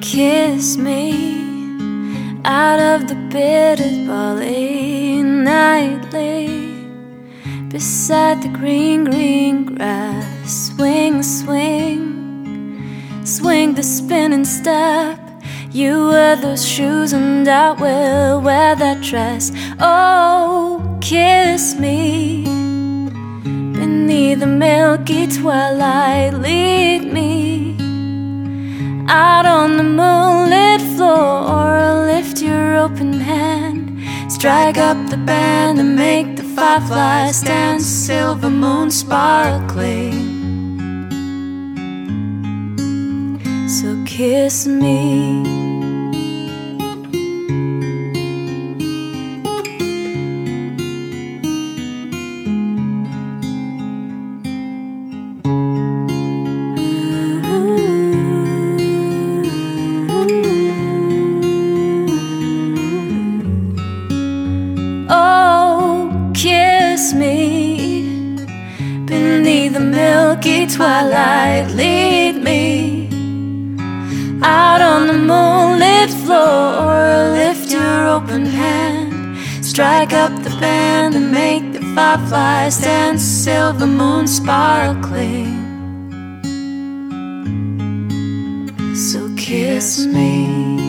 kiss me out of the bitter barley nightly beside the green, green grass. Swing, swing, swing the spinning step. You wear those shoes, and I will wear that dress. Oh, kiss me beneath the milky twilight. Lead me out on the moonlit floor. Lift your open hand, strike up the band, and make the fireflies dance. Silver moon sparkling. So kiss me. Me beneath the milky twilight. Lead me out on the moonlit floor. Lift your open hand, strike up the band, and make the fireflies dance. Silver moon sparkling. So kiss me.